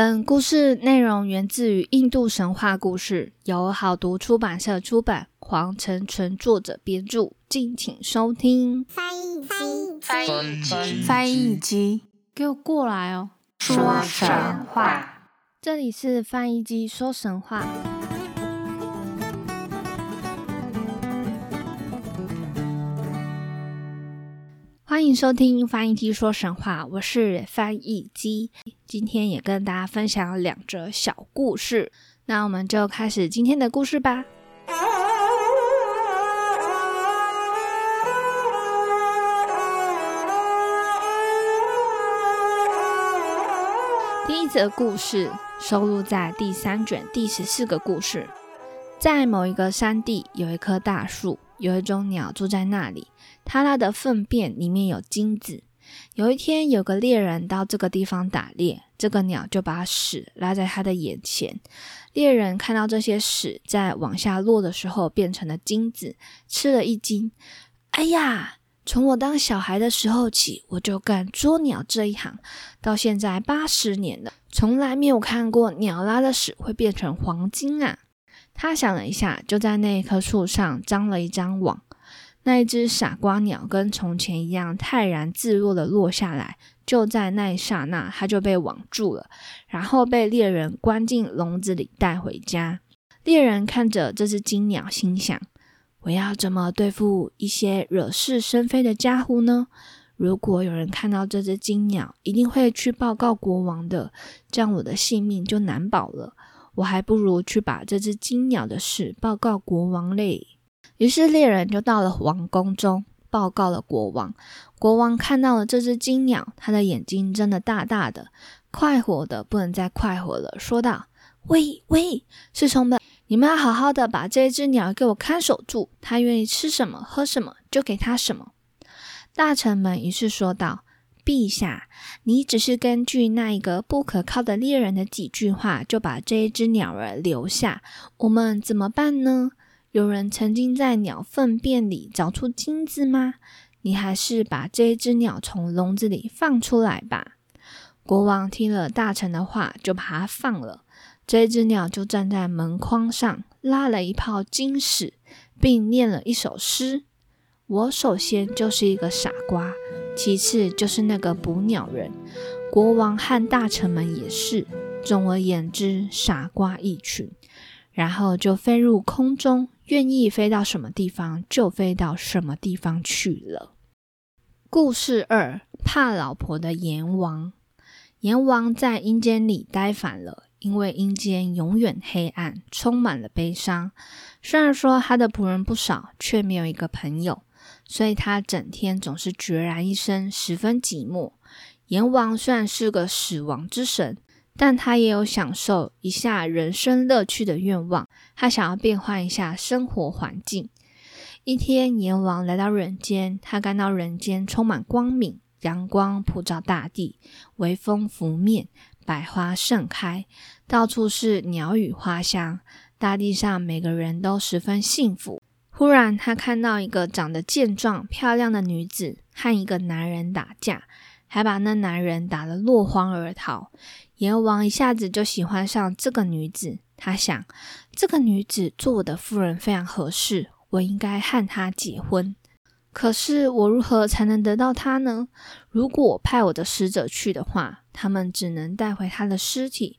本故事内容源自于印度神话故事，由好读出版社出版，黄成纯作者编著，敬请收听。翻译机，翻译机，翻译机，给我过来哦！说神话，这里是翻译机说神话。欢迎收听翻译机说神话，我是翻译机，今天也跟大家分享两则小故事。那我们就开始今天的故事吧。第一则故事收录在第三卷第十四个故事，在某一个山地有一棵大树。有一种鸟住在那里，它拉的粪便里面有金子。有一天，有个猎人到这个地方打猎，这个鸟就把屎拉在他的眼前。猎人看到这些屎在往下落的时候变成了金子，吃了一惊。哎呀！从我当小孩的时候起，我就干捉鸟这一行，到现在八十年了，从来没有看过鸟拉的屎会变成黄金啊！他想了一下，就在那一棵树上张了一张网。那一只傻瓜鸟跟从前一样泰然自若的落下来，就在那一刹那，它就被网住了，然后被猎人关进笼子里带回家。猎人看着这只金鸟，心想：我要怎么对付一些惹是生非的家伙呢？如果有人看到这只金鸟，一定会去报告国王的，这样我的性命就难保了。我还不如去把这只金鸟的事报告国王嘞。于是猎人就到了王宫中，报告了国王。国王看到了这只金鸟，他的眼睛睁得大大的，快活的不能再快活了，说道：“喂喂，侍从们，你们要好好的把这只鸟给我看守住，它愿意吃什么喝什么，就给它什么。”大臣们于是说道。陛下，你只是根据那一个不可靠的猎人的几句话，就把这一只鸟儿留下，我们怎么办呢？有人曾经在鸟粪便里找出金子吗？你还是把这一只鸟从笼子里放出来吧。国王听了大臣的话，就把它放了。这只鸟就站在门框上，拉了一泡金屎，并念了一首诗。我首先就是一个傻瓜，其次就是那个捕鸟人，国王和大臣们也是。总而言之，傻瓜一群。然后就飞入空中，愿意飞到什么地方就飞到什么地方去了。故事二：怕老婆的阎王。阎王在阴间里待烦了，因为阴间永远黑暗，充满了悲伤。虽然说他的仆人不少，却没有一个朋友。所以他整天总是孑然一身，十分寂寞。阎王虽然是个死亡之神，但他也有享受一下人生乐趣的愿望。他想要变换一下生活环境。一天，阎王来到人间，他感到人间充满光明，阳光普照大地，微风拂面，百花盛开，到处是鸟语花香，大地上每个人都十分幸福。忽然，他看到一个长得健壮、漂亮的女子和一个男人打架，还把那男人打得落荒而逃。阎王一下子就喜欢上这个女子，他想，这个女子做我的夫人非常合适，我应该和她结婚。可是，我如何才能得到她呢？如果我派我的使者去的话，他们只能带回她的尸体。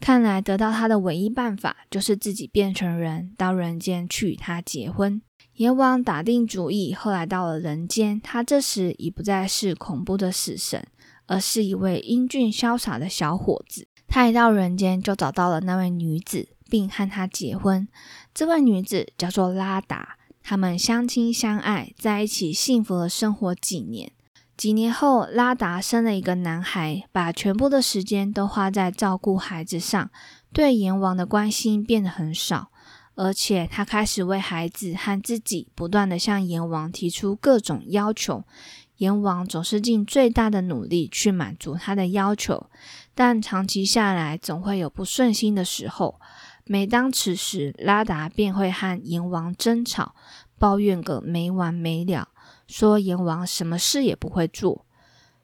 看来得到他的唯一办法就是自己变成人，到人间去与他结婚。阎王打定主意，后来到了人间。他这时已不再是恐怖的死神，而是一位英俊潇洒的小伙子。他一到人间就找到了那位女子，并和她结婚。这位女子叫做拉达，他们相亲相爱，在一起幸福的生活几年。几年后，拉达生了一个男孩，把全部的时间都花在照顾孩子上，对阎王的关心变得很少。而且，他开始为孩子和自己不断的向阎王提出各种要求。阎王总是尽最大的努力去满足他的要求，但长期下来，总会有不顺心的时候。每当此时，拉达便会和阎王争吵，抱怨个没完没了。说阎王什么事也不会做，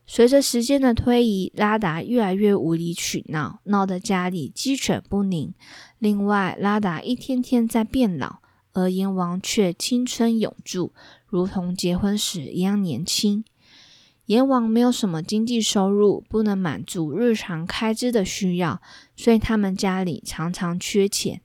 随着时间的推移，拉达越来越无理取闹，闹得家里鸡犬不宁。另外，拉达一天天在变老，而阎王却青春永驻，如同结婚时一样年轻。阎王没有什么经济收入，不能满足日常开支的需要，所以他们家里常常缺钱。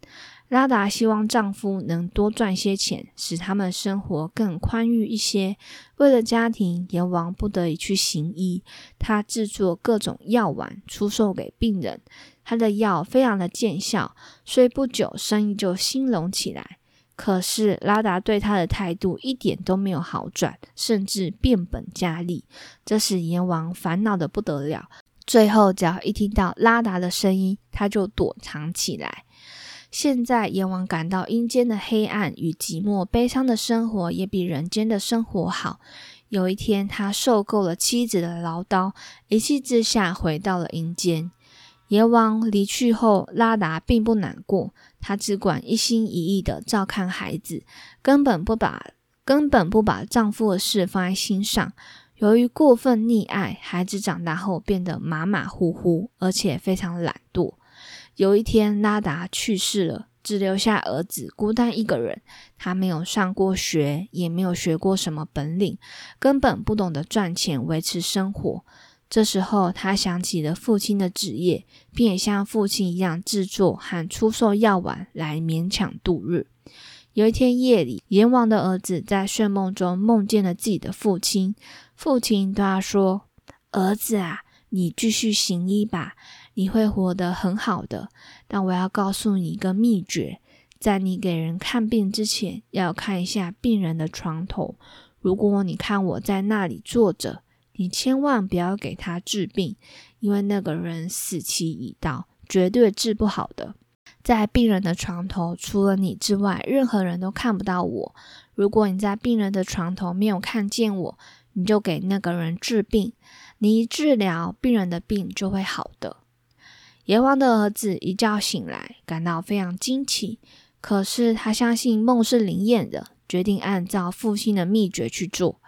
拉达希望丈夫能多赚些钱，使他们生活更宽裕一些。为了家庭，阎王不得已去行医。他制作各种药丸出售给病人，他的药非常的见效，所以不久生意就兴隆起来。可是拉达对他的态度一点都没有好转，甚至变本加厉，这使阎王烦恼的不得了。最后，只要一听到拉达的声音，他就躲藏起来。现在，阎王感到阴间的黑暗与寂寞、悲伤的生活也比人间的生活好。有一天，他受够了妻子的唠叨，一气之下回到了阴间。阎王离去后，拉达并不难过，他只管一心一意的照看孩子，根本不把根本不把丈夫的事放在心上。由于过分溺爱，孩子长大后变得马马虎虎，而且非常懒惰。有一天，拉达去世了，只留下儿子孤单一个人。他没有上过学，也没有学过什么本领，根本不懂得赚钱维持生活。这时候，他想起了父亲的职业，并也像父亲一样制作和出售药丸来勉强度日。有一天夜里，阎王的儿子在睡梦中梦见了自己的父亲。父亲对他说：“儿子啊，你继续行医吧。”你会活得很好的，但我要告诉你一个秘诀：在你给人看病之前，要看一下病人的床头。如果你看我在那里坐着，你千万不要给他治病，因为那个人死期已到，绝对治不好的。在病人的床头，除了你之外，任何人都看不到我。如果你在病人的床头没有看见我，你就给那个人治病。你一治疗，病人的病就会好的。阎王的儿子一觉醒来，感到非常惊奇。可是他相信梦是灵验的，决定按照父亲的秘诀去做。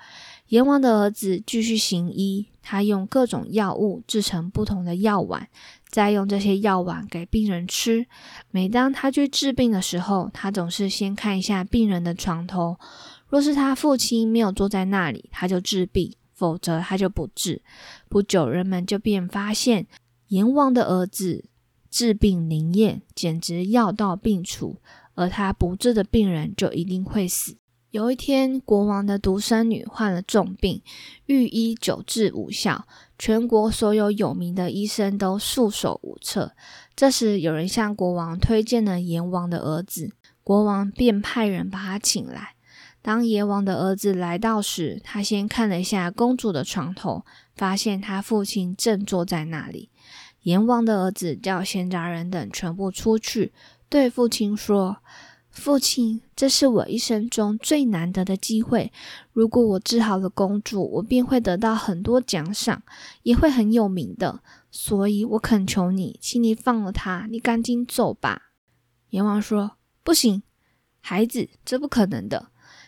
阎王的儿子继续行医，他用各种药物制成不同的药丸，再用这些药丸给病人吃。每当他去治病的时候，他总是先看一下病人的床头，若是他父亲没有坐在那里，他就治病；否则他就不治。不久，人们就便发现。阎王的儿子治病灵验，简直药到病除，而他不治的病人就一定会死。有一天，国王的独生女患了重病，御医久治无效，全国所有有名的医生都束手无策。这时，有人向国王推荐了阎王的儿子，国王便派人把他请来。当阎王的儿子来到时，他先看了一下公主的床头，发现他父亲正坐在那里。阎王的儿子叫闲杂人等全部出去，对父亲说：“父亲，这是我一生中最难得的机会。如果我治好了公主，我便会得到很多奖赏，也会很有名的。所以，我恳求你，请你放了他，你赶紧走吧。”阎王说：“不行，孩子，这不可能的。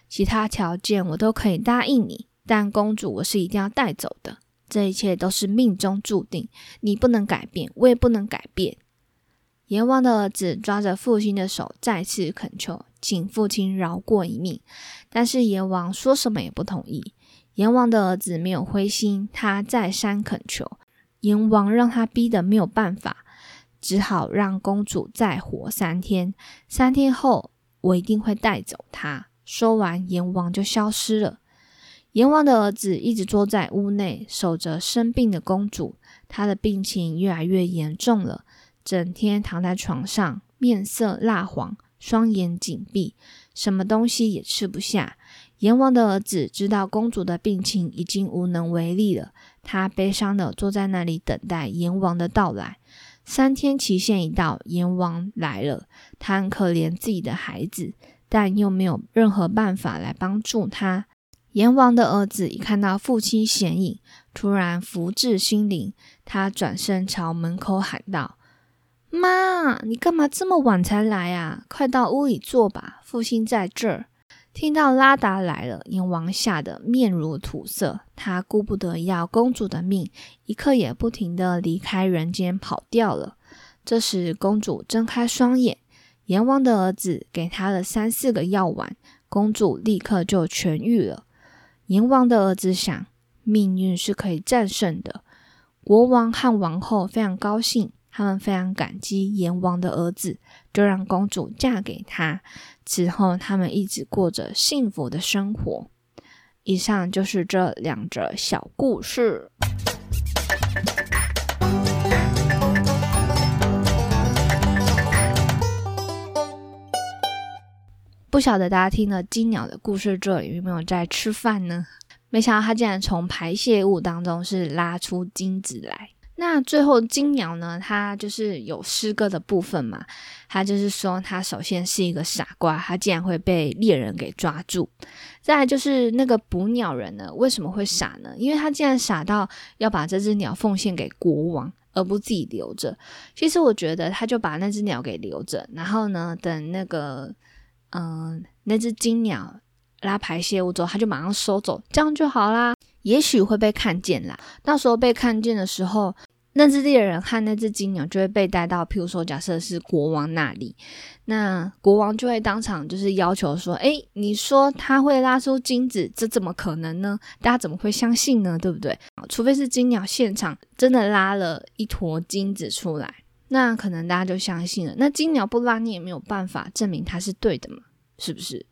其他条件我都可以答应你，但公主我是一定要带走的。”这一切都是命中注定，你不能改变，我也不能改变。阎王的儿子抓着父亲的手，再次恳求，请父亲饶过一命。但是阎王说什么也不同意。阎王的儿子没有灰心，他再三恳求，阎王让他逼得没有办法，只好让公主再活三天。三天后，我一定会带走她。说完，阎王就消失了。阎王的儿子一直坐在屋内守着生病的公主，她的病情越来越严重了，整天躺在床上，面色蜡黄，双眼紧闭，什么东西也吃不下。阎王的儿子知道公主的病情已经无能为力了，他悲伤的坐在那里等待阎王的到来。三天期限一到，阎王来了，他很可怜自己的孩子，但又没有任何办法来帮助他。阎王的儿子一看到父亲显影，突然福至心灵，他转身朝门口喊道：“妈，你干嘛这么晚才来啊？快到屋里坐吧，父亲在这儿。”听到拉达来了，阎王吓得面如土色，他顾不得要公主的命，一刻也不停的离开人间跑掉了。这时，公主睁开双眼，阎王的儿子给她了三四个药丸，公主立刻就痊愈了。阎王的儿子想，命运是可以战胜的。国王和王后非常高兴，他们非常感激阎王的儿子，就让公主嫁给他。此后，他们一直过着幸福的生活。以上就是这两则小故事。不晓得大家听了金鸟的故事之后有没有在吃饭呢？没想到它竟然从排泄物当中是拉出精子来。那最后金鸟呢？它就是有诗歌的部分嘛？它就是说，它首先是一个傻瓜，它竟然会被猎人给抓住。再来就是那个捕鸟人呢，为什么会傻呢？因为他竟然傻到要把这只鸟奉献给国王，而不自己留着。其实我觉得，他就把那只鸟给留着，然后呢，等那个。嗯，那只金鸟拉排泄物之后，它就马上收走，这样就好啦。也许会被看见啦。到时候被看见的时候，那只猎人和那只金鸟就会被带到，譬如说，假设是国王那里，那国王就会当场就是要求说：“哎，你说他会拉出金子，这怎么可能呢？大家怎么会相信呢？对不对？除非是金鸟现场真的拉了一坨金子出来。”那可能大家就相信了。那金鸟不拉，你也没有办法证明它是对的嘛？是不是？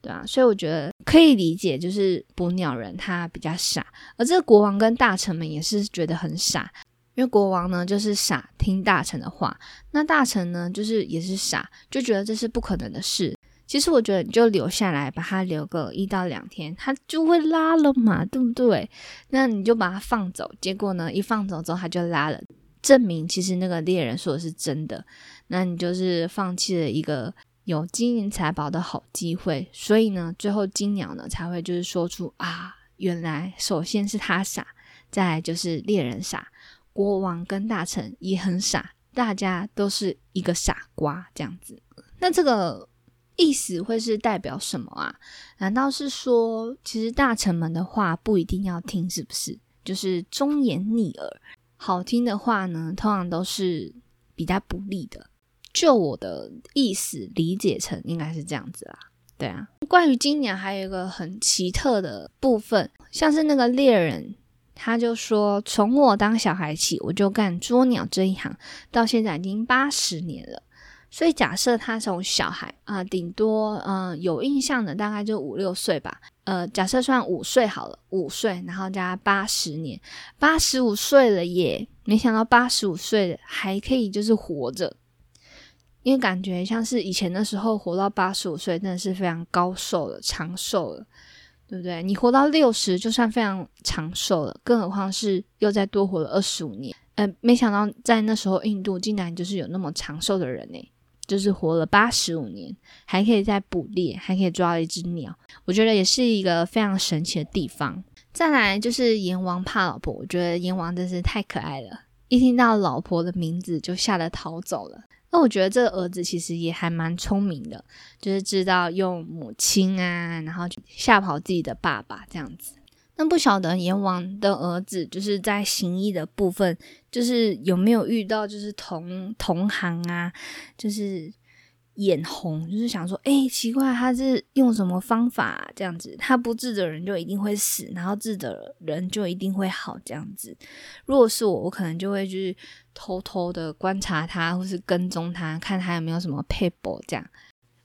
对啊，所以我觉得可以理解，就是捕鸟人他比较傻，而这个国王跟大臣们也是觉得很傻，因为国王呢就是傻，听大臣的话；那大臣呢就是也是傻，就觉得这是不可能的事。其实我觉得你就留下来，把它留个一到两天，它就会拉了嘛，对不对？那你就把它放走，结果呢一放走之后，它就拉了。证明其实那个猎人说的是真的，那你就是放弃了一个有金银财宝的好机会。所以呢，最后金鸟呢才会就是说出啊，原来首先是他傻，再就是猎人傻，国王跟大臣也很傻，大家都是一个傻瓜这样子。那这个意思会是代表什么啊？难道是说其实大臣们的话不一定要听，是不是？就是忠言逆耳。好听的话呢，通常都是比较不利的。就我的意思理解成应该是这样子啦。对啊，关于今年还有一个很奇特的部分，像是那个猎人，他就说从我当小孩起，我就干捉鸟这一行，到现在已经八十年了。所以假设他从小孩啊，顶多嗯有印象的大概就五六岁吧。呃，假设算五岁好了，五岁，然后加八十年，八十五岁了耶！没想到八十五岁还可以就是活着，因为感觉像是以前的时候活到八十五岁真的是非常高寿了、长寿了，对不对？你活到六十就算非常长寿了，更何况是又再多活了二十五年。呃，没想到在那时候印度竟然就是有那么长寿的人呢。就是活了八十五年，还可以再捕猎，还可以抓了一只鸟，我觉得也是一个非常神奇的地方。再来就是阎王怕老婆，我觉得阎王真是太可爱了，一听到老婆的名字就吓得逃走了。那我觉得这个儿子其实也还蛮聪明的，就是知道用母亲啊，然后吓跑自己的爸爸这样子。那不晓得阎王的儿子就是在行医的部分，就是有没有遇到就是同同行啊，就是眼红，就是想说，哎，奇怪，他是用什么方法这样子？他不治的人就一定会死，然后治的人就一定会好这样子。如果是我，我可能就会去偷偷的观察他，或是跟踪他，看他有没有什么配搏这样。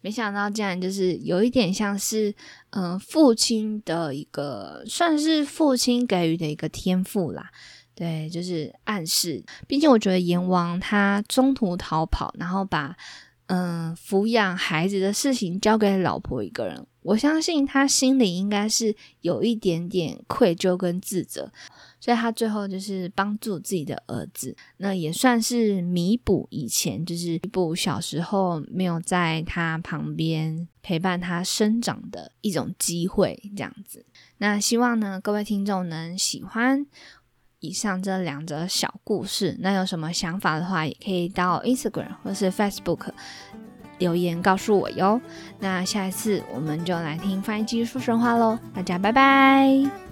没想到，竟然就是有一点像是，嗯，父亲的一个，算是父亲给予的一个天赋啦。对，就是暗示。毕竟我觉得阎王他中途逃跑，然后把，嗯，抚养孩子的事情交给老婆一个人，我相信他心里应该是有一点点愧疚跟自责。所以他最后就是帮助自己的儿子，那也算是弥补以前就是弥补小时候没有在他旁边陪伴他生长的一种机会，这样子。那希望呢各位听众能喜欢以上这两则小故事。那有什么想法的话，也可以到 Instagram 或是 Facebook。留言告诉我哟。那下一次我们就来听翻译机说神话喽，大家拜拜。